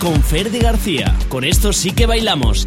con Ferdi García. Con esto sí que bailamos.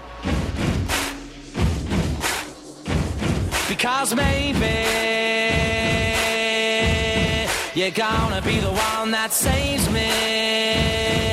Because maybe you're gonna be the one that saves me.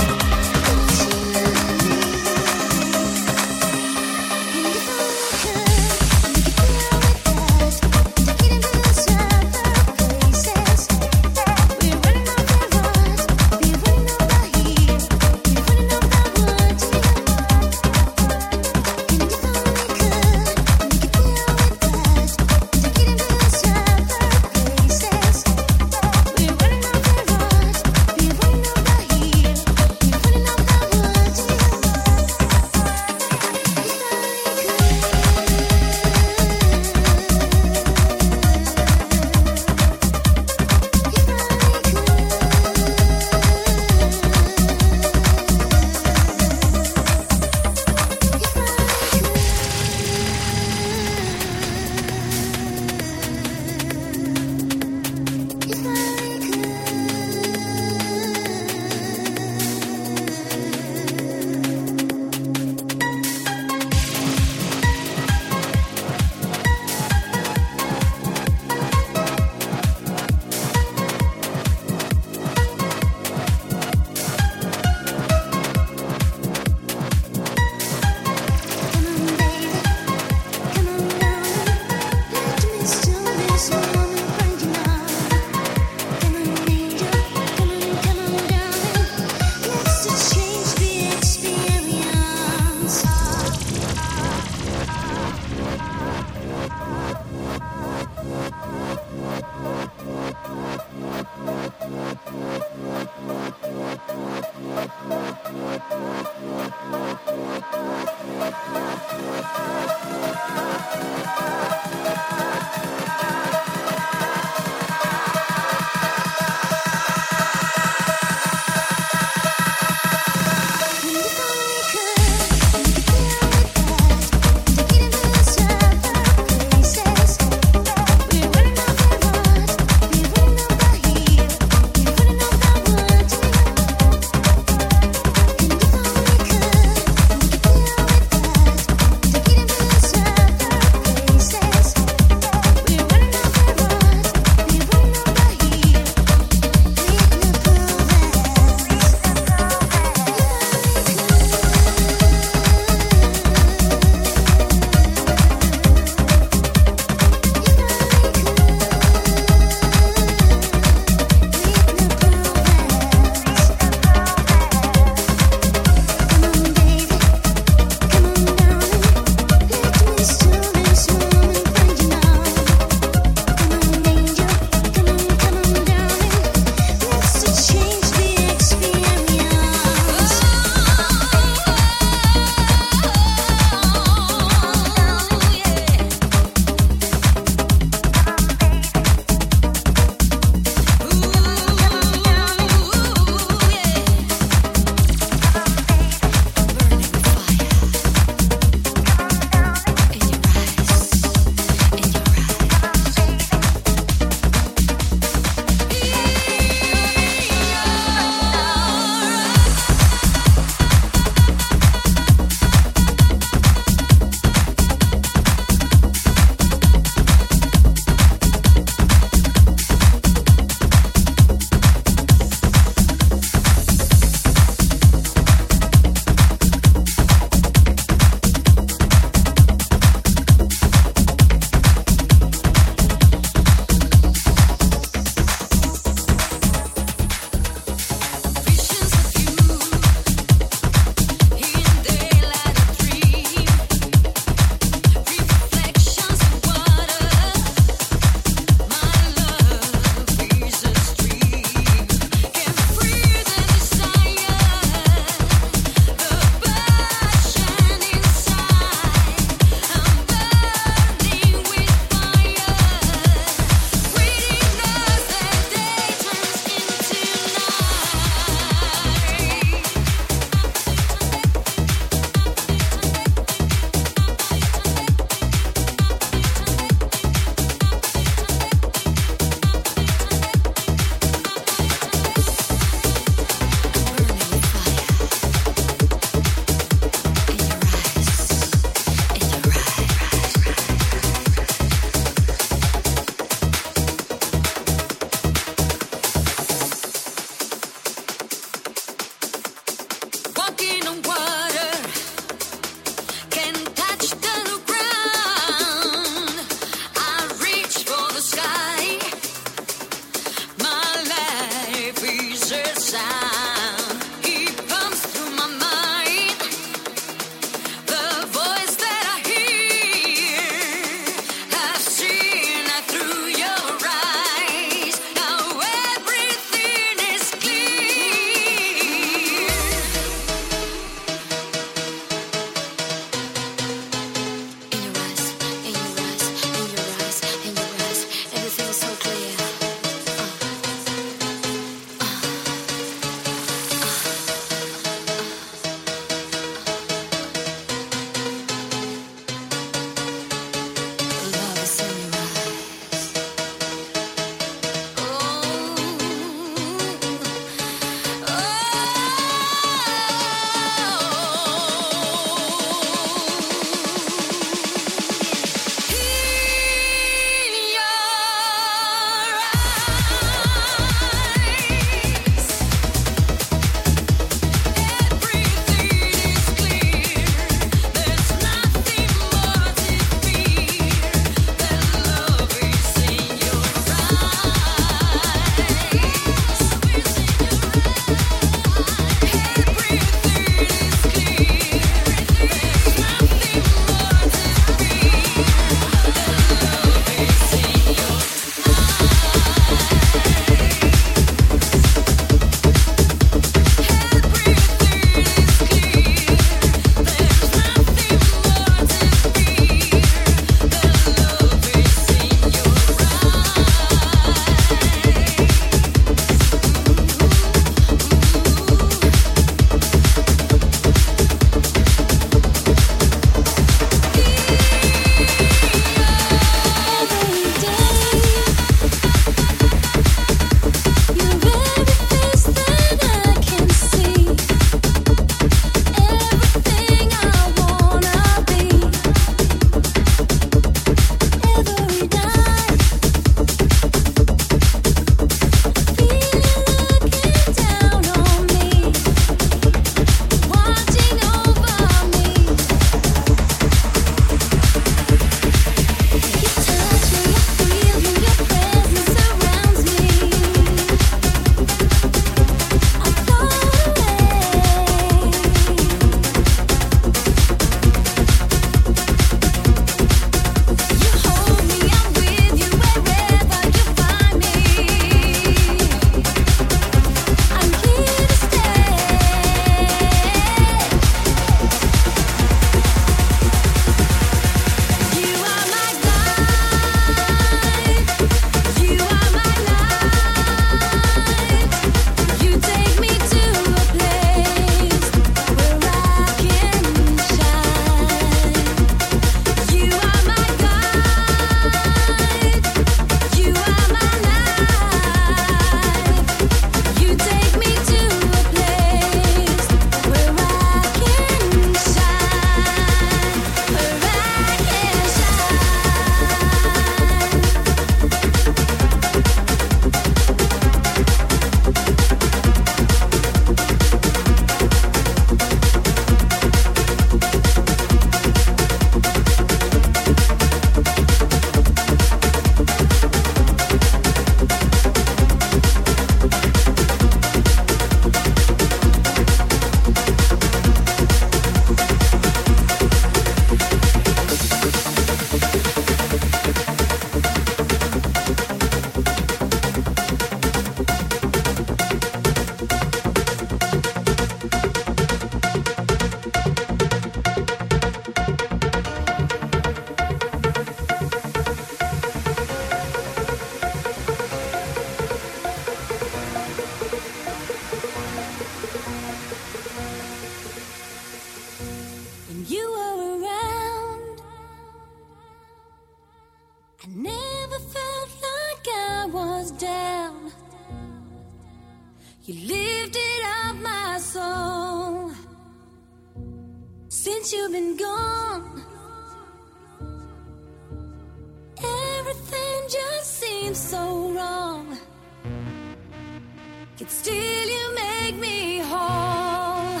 Yet still you make me whole.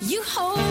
You hold.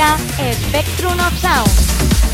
Spectrum of Sound.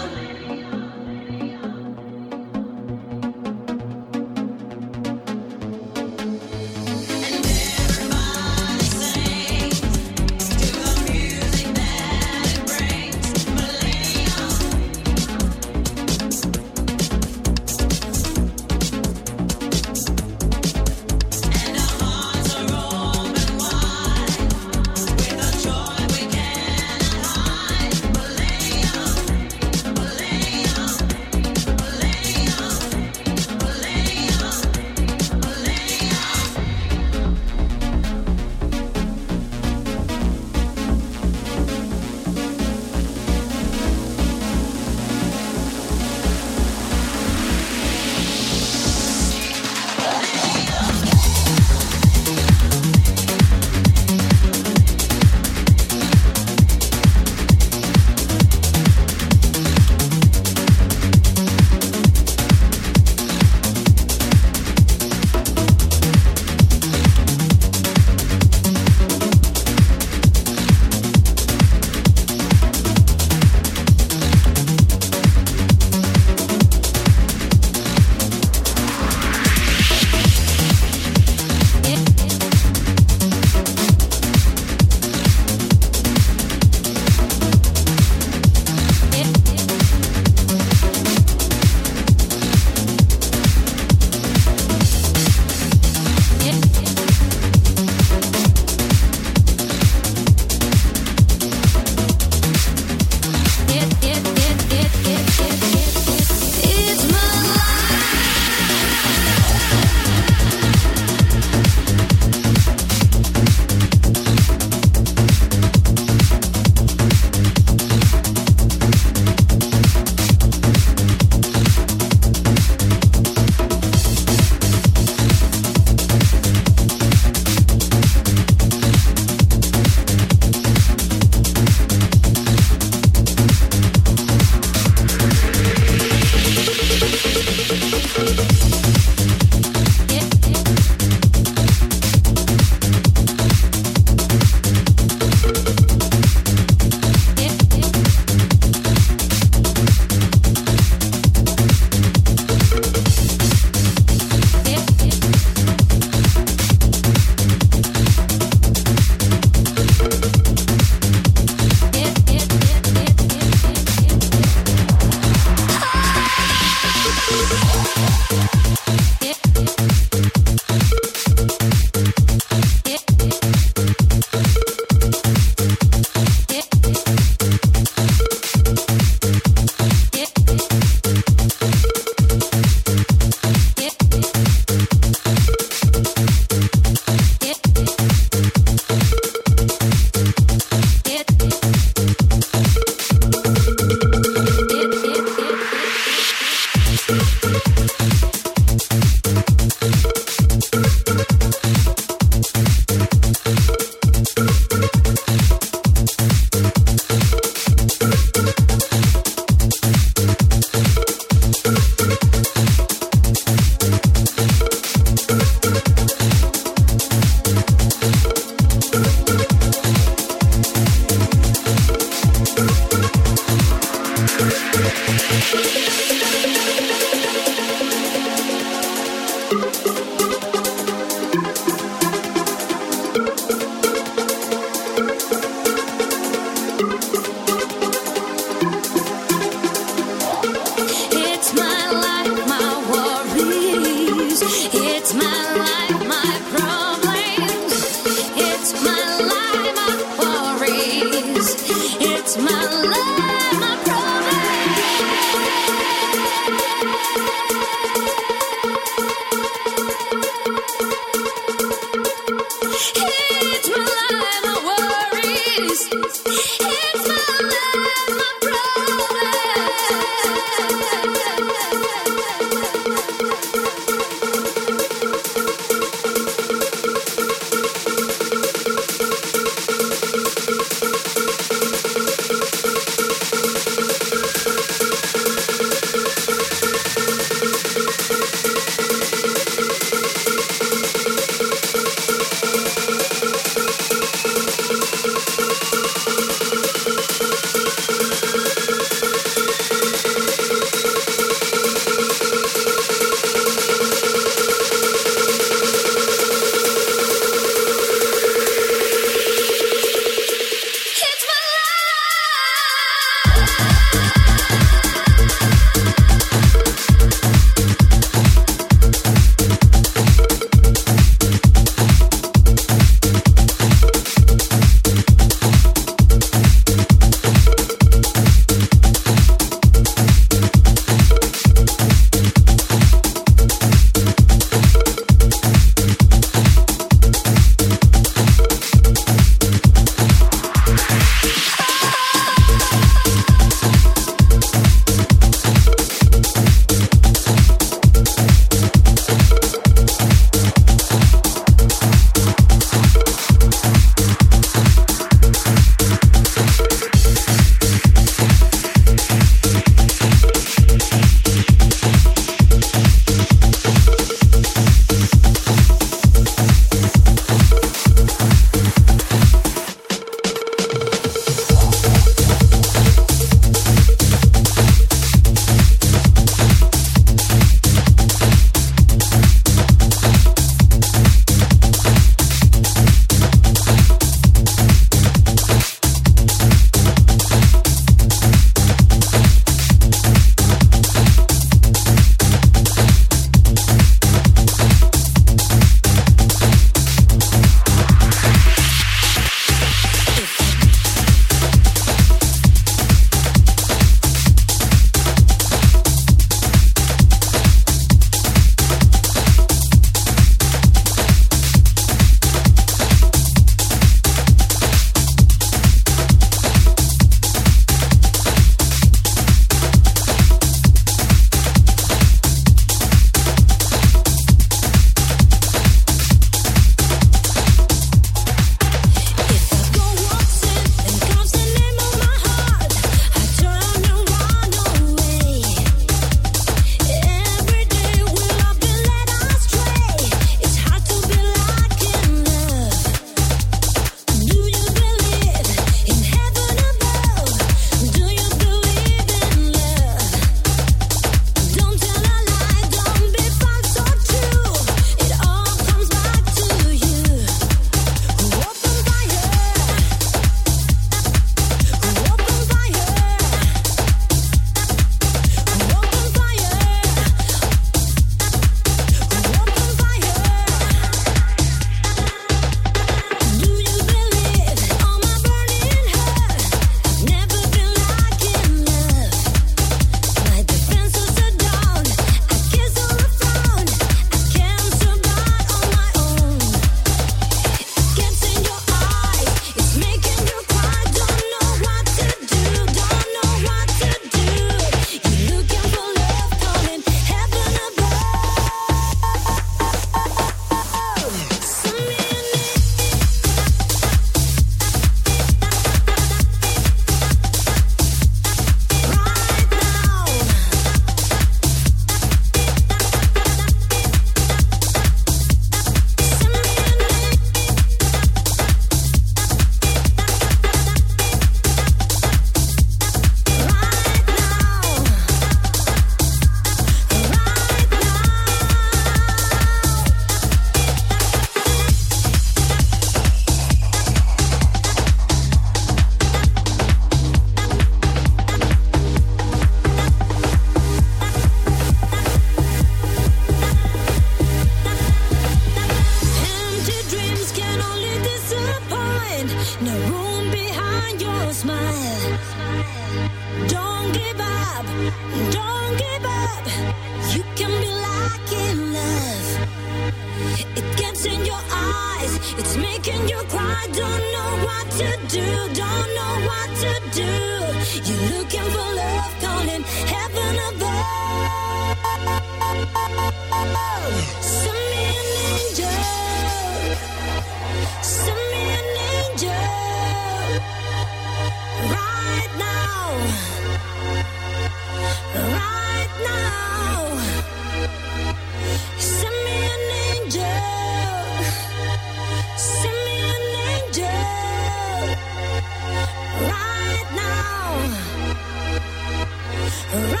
Spectrum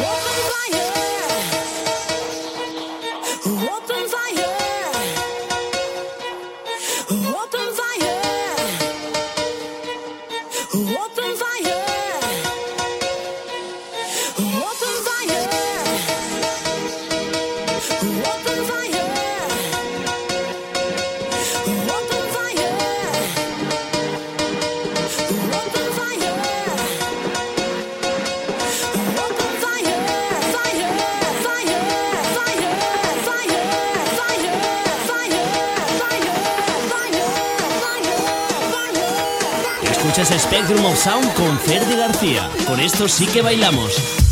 of Sound con Ferdi García. Con esto sí que bailamos.